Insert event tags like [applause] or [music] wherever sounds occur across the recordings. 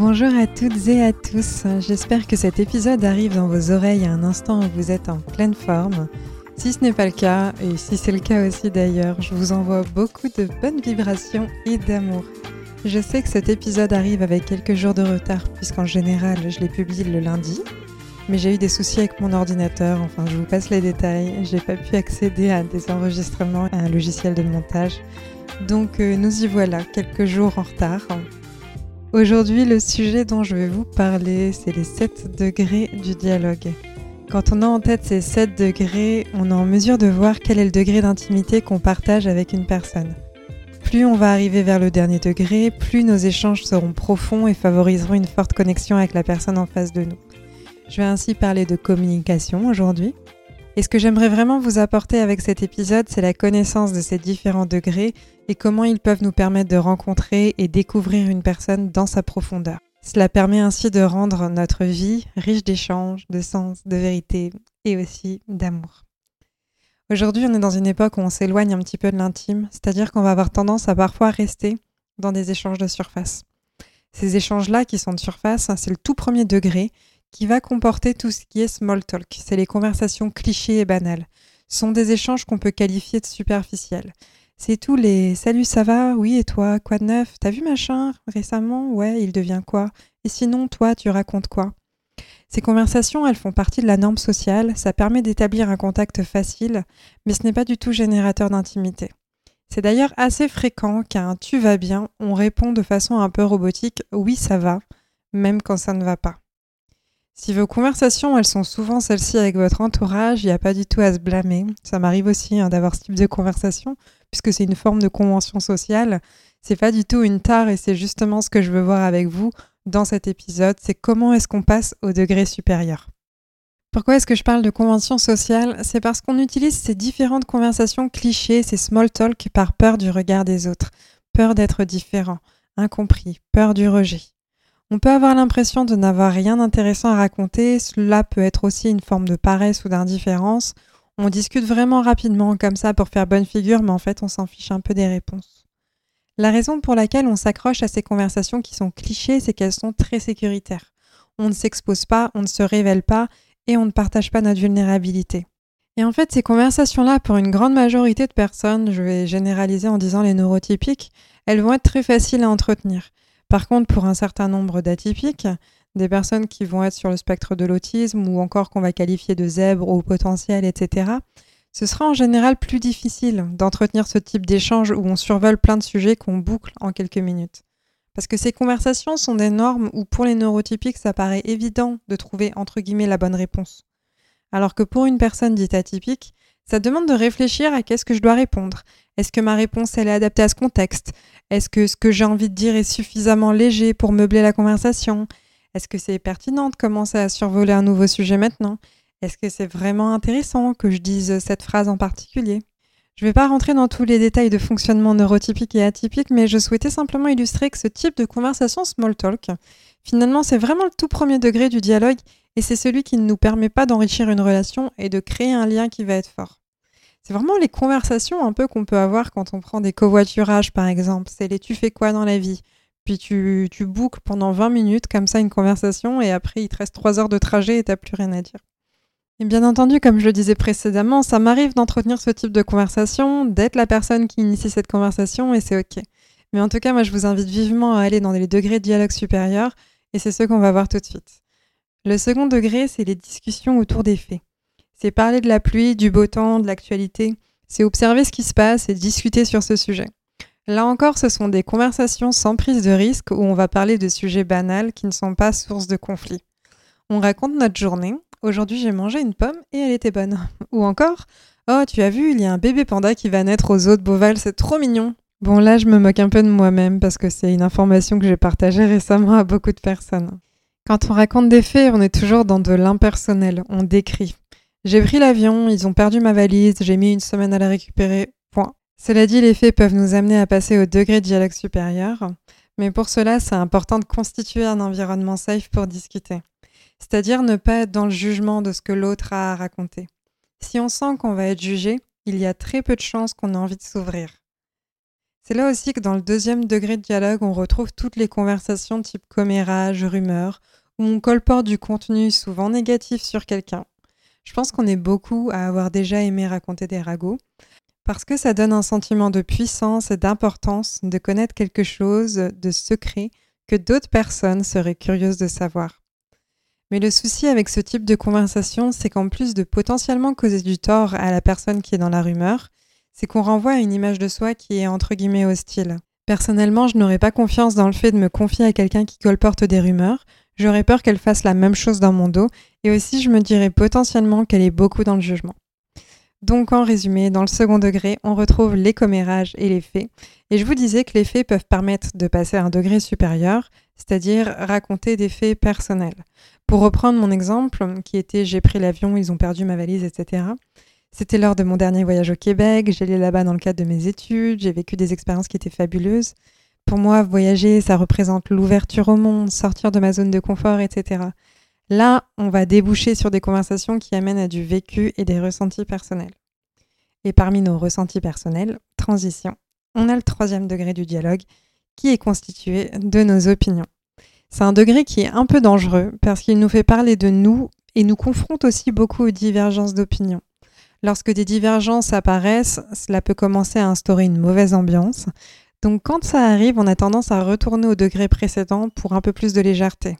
Bonjour à toutes et à tous, j'espère que cet épisode arrive dans vos oreilles à un instant où vous êtes en pleine forme. Si ce n'est pas le cas, et si c'est le cas aussi d'ailleurs, je vous envoie beaucoup de bonnes vibrations et d'amour. Je sais que cet épisode arrive avec quelques jours de retard puisqu'en général je les publie le lundi, mais j'ai eu des soucis avec mon ordinateur, enfin je vous passe les détails, j'ai pas pu accéder à des enregistrements à un logiciel de montage. Donc euh, nous y voilà, quelques jours en retard. Aujourd'hui, le sujet dont je vais vous parler, c'est les 7 degrés du dialogue. Quand on a en tête ces 7 degrés, on est en mesure de voir quel est le degré d'intimité qu'on partage avec une personne. Plus on va arriver vers le dernier degré, plus nos échanges seront profonds et favoriseront une forte connexion avec la personne en face de nous. Je vais ainsi parler de communication aujourd'hui. Et ce que j'aimerais vraiment vous apporter avec cet épisode, c'est la connaissance de ces différents degrés et comment ils peuvent nous permettre de rencontrer et découvrir une personne dans sa profondeur. Cela permet ainsi de rendre notre vie riche d'échanges, de sens, de vérité et aussi d'amour. Aujourd'hui, on est dans une époque où on s'éloigne un petit peu de l'intime, c'est-à-dire qu'on va avoir tendance à parfois rester dans des échanges de surface. Ces échanges-là qui sont de surface, c'est le tout premier degré qui va comporter tout ce qui est small talk. C'est les conversations clichés et banales. Ce sont des échanges qu'on peut qualifier de superficiels. C'est tous les Salut, ça va? Oui, et toi? Quoi de neuf? T'as vu machin récemment? Ouais, il devient quoi? Et sinon, toi, tu racontes quoi? Ces conversations, elles font partie de la norme sociale, ça permet d'établir un contact facile, mais ce n'est pas du tout générateur d'intimité. C'est d'ailleurs assez fréquent qu'à un tu vas bien, on répond de façon un peu robotique oui, ça va, même quand ça ne va pas. Si vos conversations, elles sont souvent celles-ci avec votre entourage, il n'y a pas du tout à se blâmer. Ça m'arrive aussi hein, d'avoir ce type de conversation, puisque c'est une forme de convention sociale. C'est pas du tout une tare et c'est justement ce que je veux voir avec vous dans cet épisode. C'est comment est-ce qu'on passe au degré supérieur. Pourquoi est-ce que je parle de convention sociale? C'est parce qu'on utilise ces différentes conversations clichés, ces small talk par peur du regard des autres, peur d'être différent, incompris, peur du rejet. On peut avoir l'impression de n'avoir rien d'intéressant à raconter, cela peut être aussi une forme de paresse ou d'indifférence. On discute vraiment rapidement comme ça pour faire bonne figure, mais en fait on s'en fiche un peu des réponses. La raison pour laquelle on s'accroche à ces conversations qui sont clichés, c'est qu'elles sont très sécuritaires. On ne s'expose pas, on ne se révèle pas et on ne partage pas notre vulnérabilité. Et en fait, ces conversations-là, pour une grande majorité de personnes, je vais généraliser en disant les neurotypiques, elles vont être très faciles à entretenir. Par contre, pour un certain nombre d'atypiques, des personnes qui vont être sur le spectre de l'autisme ou encore qu'on va qualifier de zèbre ou potentiel, etc., ce sera en général plus difficile d'entretenir ce type d'échange où on survole plein de sujets qu'on boucle en quelques minutes. Parce que ces conversations sont des normes où pour les neurotypiques, ça paraît évident de trouver entre guillemets la bonne réponse. Alors que pour une personne dite atypique, ça demande de réfléchir à qu'est-ce que je dois répondre. Est-ce que ma réponse elle est adaptée à ce contexte? Est-ce que ce que j'ai envie de dire est suffisamment léger pour meubler la conversation? Est-ce que c'est pertinent de commencer à survoler un nouveau sujet maintenant? Est-ce que c'est vraiment intéressant que je dise cette phrase en particulier? Je ne vais pas rentrer dans tous les détails de fonctionnement neurotypique et atypique, mais je souhaitais simplement illustrer que ce type de conversation small talk, finalement, c'est vraiment le tout premier degré du dialogue et c'est celui qui ne nous permet pas d'enrichir une relation et de créer un lien qui va être fort. C'est vraiment les conversations un peu qu'on peut avoir quand on prend des covoiturages, par exemple. C'est les tu fais quoi dans la vie? Puis tu, tu boucles pendant 20 minutes comme ça une conversation et après il te reste 3 heures de trajet et t'as plus rien à dire. Et bien entendu, comme je le disais précédemment, ça m'arrive d'entretenir ce type de conversation, d'être la personne qui initie cette conversation et c'est ok. Mais en tout cas, moi je vous invite vivement à aller dans les degrés de dialogue supérieur et c'est ce qu'on va voir tout de suite. Le second degré, c'est les discussions autour des faits. C'est parler de la pluie, du beau temps, de l'actualité. C'est observer ce qui se passe et discuter sur ce sujet. Là encore, ce sont des conversations sans prise de risque où on va parler de sujets banals qui ne sont pas source de conflits. On raconte notre journée. Aujourd'hui, j'ai mangé une pomme et elle était bonne. [laughs] Ou encore, oh, tu as vu, il y a un bébé panda qui va naître aux eaux de Beauval, c'est trop mignon. Bon là, je me moque un peu de moi-même parce que c'est une information que j'ai partagée récemment à beaucoup de personnes. Quand on raconte des faits, on est toujours dans de l'impersonnel, on décrit. J'ai pris l'avion, ils ont perdu ma valise, j'ai mis une semaine à la récupérer, point. Cela dit, les faits peuvent nous amener à passer au degré de dialogue supérieur, mais pour cela, c'est important de constituer un environnement safe pour discuter. C'est-à-dire ne pas être dans le jugement de ce que l'autre a à raconter. Si on sent qu'on va être jugé, il y a très peu de chances qu'on ait envie de s'ouvrir. C'est là aussi que dans le deuxième degré de dialogue, on retrouve toutes les conversations type commérage, rumeur, où on colporte du contenu souvent négatif sur quelqu'un. Je pense qu'on est beaucoup à avoir déjà aimé raconter des ragots, parce que ça donne un sentiment de puissance et d'importance de connaître quelque chose de secret que d'autres personnes seraient curieuses de savoir. Mais le souci avec ce type de conversation, c'est qu'en plus de potentiellement causer du tort à la personne qui est dans la rumeur, c'est qu'on renvoie à une image de soi qui est entre guillemets hostile. Personnellement, je n'aurais pas confiance dans le fait de me confier à quelqu'un qui colporte des rumeurs, j'aurais peur qu'elle fasse la même chose dans mon dos, et aussi je me dirais potentiellement qu'elle est beaucoup dans le jugement. Donc en résumé, dans le second degré, on retrouve les commérages et les faits. Et je vous disais que les faits peuvent permettre de passer à un degré supérieur, c'est-à-dire raconter des faits personnels. Pour reprendre mon exemple, qui était j'ai pris l'avion, ils ont perdu ma valise, etc. C'était lors de mon dernier voyage au Québec, j'allais là-bas dans le cadre de mes études, j'ai vécu des expériences qui étaient fabuleuses. Pour moi, voyager, ça représente l'ouverture au monde, sortir de ma zone de confort, etc. Là, on va déboucher sur des conversations qui amènent à du vécu et des ressentis personnels. Et parmi nos ressentis personnels, transition, on a le troisième degré du dialogue qui est constitué de nos opinions. C'est un degré qui est un peu dangereux parce qu'il nous fait parler de nous et nous confronte aussi beaucoup aux divergences d'opinion. Lorsque des divergences apparaissent, cela peut commencer à instaurer une mauvaise ambiance. Donc quand ça arrive, on a tendance à retourner au degré précédent pour un peu plus de légèreté.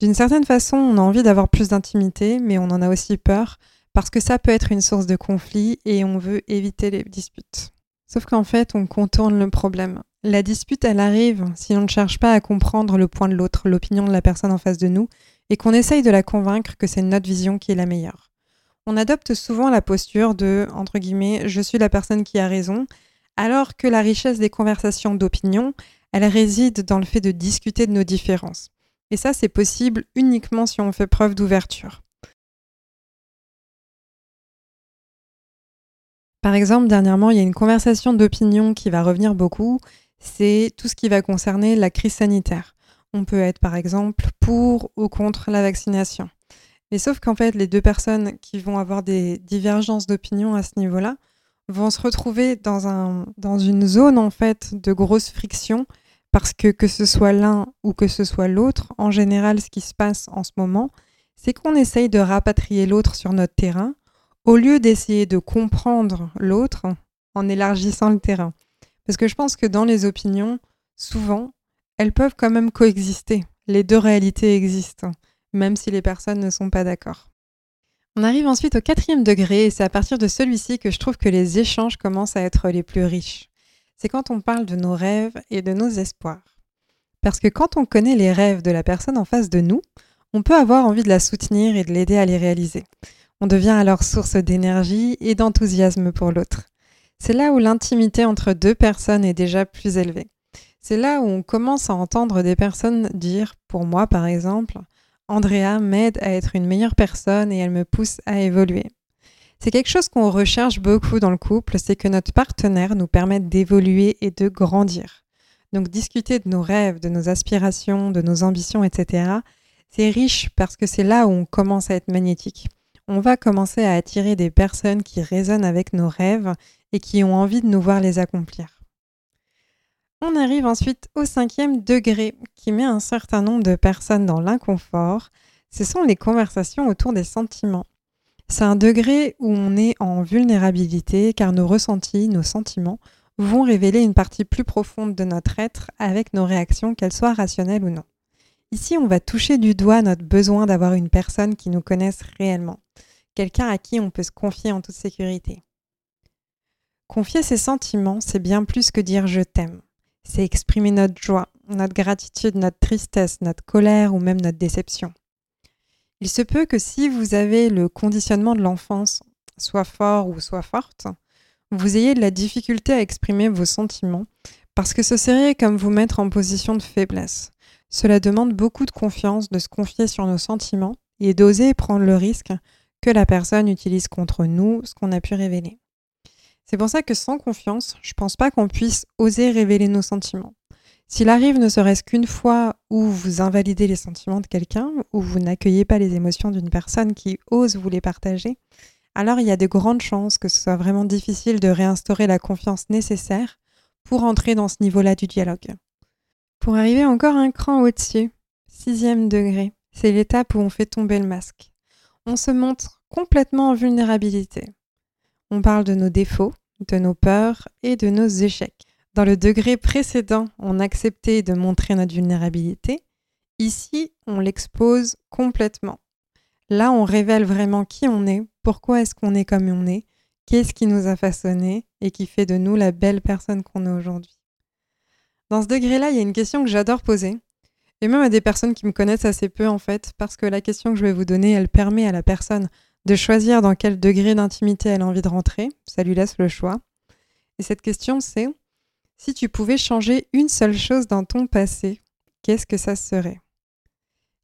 D'une certaine façon, on a envie d'avoir plus d'intimité, mais on en a aussi peur parce que ça peut être une source de conflit et on veut éviter les disputes. Sauf qu'en fait, on contourne le problème. La dispute, elle arrive si on ne cherche pas à comprendre le point de l'autre, l'opinion de la personne en face de nous, et qu'on essaye de la convaincre que c'est notre vision qui est la meilleure. On adopte souvent la posture de, entre guillemets, je suis la personne qui a raison, alors que la richesse des conversations d'opinion, elle réside dans le fait de discuter de nos différences. Et ça, c'est possible uniquement si on fait preuve d'ouverture. Par exemple, dernièrement, il y a une conversation d'opinion qui va revenir beaucoup, c'est tout ce qui va concerner la crise sanitaire. On peut être par exemple pour ou contre la vaccination. Mais sauf qu'en fait, les deux personnes qui vont avoir des divergences d'opinion à ce niveau-là vont se retrouver dans, un, dans une zone en fait de grosse friction parce que que ce soit l'un ou que ce soit l'autre, en général, ce qui se passe en ce moment, c'est qu'on essaye de rapatrier l'autre sur notre terrain au lieu d'essayer de comprendre l'autre en élargissant le terrain. Parce que je pense que dans les opinions, souvent, elles peuvent quand même coexister. Les deux réalités existent, même si les personnes ne sont pas d'accord. On arrive ensuite au quatrième degré et c'est à partir de celui-ci que je trouve que les échanges commencent à être les plus riches c'est quand on parle de nos rêves et de nos espoirs. Parce que quand on connaît les rêves de la personne en face de nous, on peut avoir envie de la soutenir et de l'aider à les réaliser. On devient alors source d'énergie et d'enthousiasme pour l'autre. C'est là où l'intimité entre deux personnes est déjà plus élevée. C'est là où on commence à entendre des personnes dire, pour moi par exemple, Andrea m'aide à être une meilleure personne et elle me pousse à évoluer. C'est quelque chose qu'on recherche beaucoup dans le couple, c'est que notre partenaire nous permette d'évoluer et de grandir. Donc discuter de nos rêves, de nos aspirations, de nos ambitions, etc., c'est riche parce que c'est là où on commence à être magnétique. On va commencer à attirer des personnes qui résonnent avec nos rêves et qui ont envie de nous voir les accomplir. On arrive ensuite au cinquième degré qui met un certain nombre de personnes dans l'inconfort. Ce sont les conversations autour des sentiments. C'est un degré où on est en vulnérabilité car nos ressentis, nos sentiments vont révéler une partie plus profonde de notre être avec nos réactions, qu'elles soient rationnelles ou non. Ici, on va toucher du doigt notre besoin d'avoir une personne qui nous connaisse réellement, quelqu'un à qui on peut se confier en toute sécurité. Confier ses sentiments, c'est bien plus que dire je t'aime. C'est exprimer notre joie, notre gratitude, notre tristesse, notre colère ou même notre déception. Il se peut que si vous avez le conditionnement de l'enfance, soit fort ou soit forte, vous ayez de la difficulté à exprimer vos sentiments Parce que ce serait comme vous mettre en position de faiblesse. Cela demande beaucoup de confiance de se confier sur nos sentiments et d'oser prendre le risque que la personne utilise contre nous ce qu'on a pu révéler. C'est pour ça que sans confiance, je pense pas qu'on puisse oser révéler nos sentiments. S'il arrive ne serait-ce qu'une fois où vous invalidez les sentiments de quelqu'un, ou vous n'accueillez pas les émotions d'une personne qui ose vous les partager, alors il y a de grandes chances que ce soit vraiment difficile de réinstaurer la confiance nécessaire pour entrer dans ce niveau-là du dialogue. Pour arriver encore un cran au-dessus, sixième degré, c'est l'étape où on fait tomber le masque. On se montre complètement en vulnérabilité. On parle de nos défauts, de nos peurs et de nos échecs. Dans le degré précédent, on acceptait de montrer notre vulnérabilité. Ici, on l'expose complètement. Là, on révèle vraiment qui on est, pourquoi est-ce qu'on est comme on est, qu'est-ce qui nous a façonné et qui fait de nous la belle personne qu'on est aujourd'hui. Dans ce degré-là, il y a une question que j'adore poser, et même à des personnes qui me connaissent assez peu en fait, parce que la question que je vais vous donner, elle permet à la personne de choisir dans quel degré d'intimité elle a envie de rentrer, ça lui laisse le choix. Et cette question, c'est si tu pouvais changer une seule chose dans ton passé, qu'est-ce que ça serait?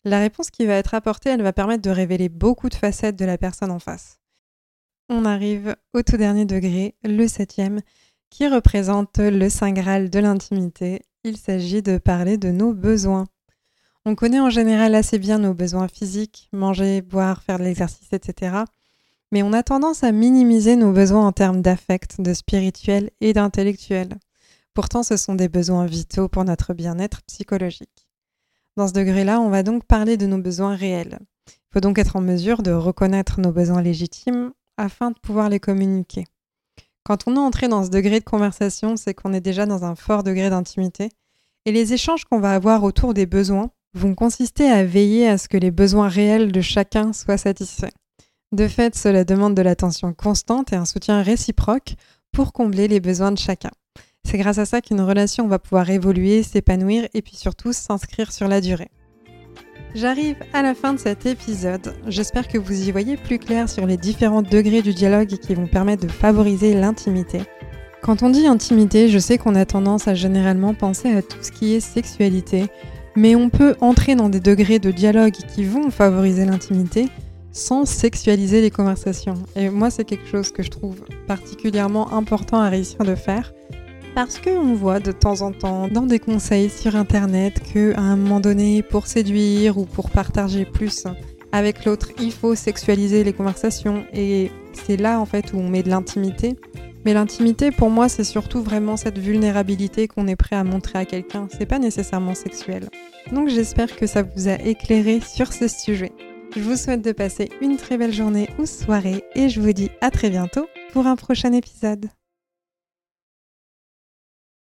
La réponse qui va être apportée, elle va permettre de révéler beaucoup de facettes de la personne en face. On arrive au tout dernier degré, le septième, qui représente le Saint Graal de l'intimité. Il s'agit de parler de nos besoins. On connaît en général assez bien nos besoins physiques, manger, boire, faire de l'exercice, etc. Mais on a tendance à minimiser nos besoins en termes d'affect, de spirituel et d'intellectuel. Pourtant, ce sont des besoins vitaux pour notre bien-être psychologique. Dans ce degré-là, on va donc parler de nos besoins réels. Il faut donc être en mesure de reconnaître nos besoins légitimes afin de pouvoir les communiquer. Quand on est entré dans ce degré de conversation, c'est qu'on est déjà dans un fort degré d'intimité et les échanges qu'on va avoir autour des besoins vont consister à veiller à ce que les besoins réels de chacun soient satisfaits. De fait, cela demande de l'attention constante et un soutien réciproque pour combler les besoins de chacun. C'est grâce à ça qu'une relation va pouvoir évoluer, s'épanouir et puis surtout s'inscrire sur la durée. J'arrive à la fin de cet épisode. J'espère que vous y voyez plus clair sur les différents degrés du dialogue qui vont permettre de favoriser l'intimité. Quand on dit intimité, je sais qu'on a tendance à généralement penser à tout ce qui est sexualité, mais on peut entrer dans des degrés de dialogue qui vont favoriser l'intimité sans sexualiser les conversations. Et moi, c'est quelque chose que je trouve particulièrement important à réussir de faire parce qu'on voit de temps en temps dans des conseils sur internet que à un moment donné, pour séduire ou pour partager plus avec l'autre, il faut sexualiser les conversations et c'est là en fait où on met de l'intimité. Mais l'intimité pour moi, c'est surtout vraiment cette vulnérabilité qu'on est prêt à montrer à quelqu'un, c'est pas nécessairement sexuel. Donc j'espère que ça vous a éclairé sur ce sujet. Je vous souhaite de passer une très belle journée ou soirée et je vous dis à très bientôt pour un prochain épisode.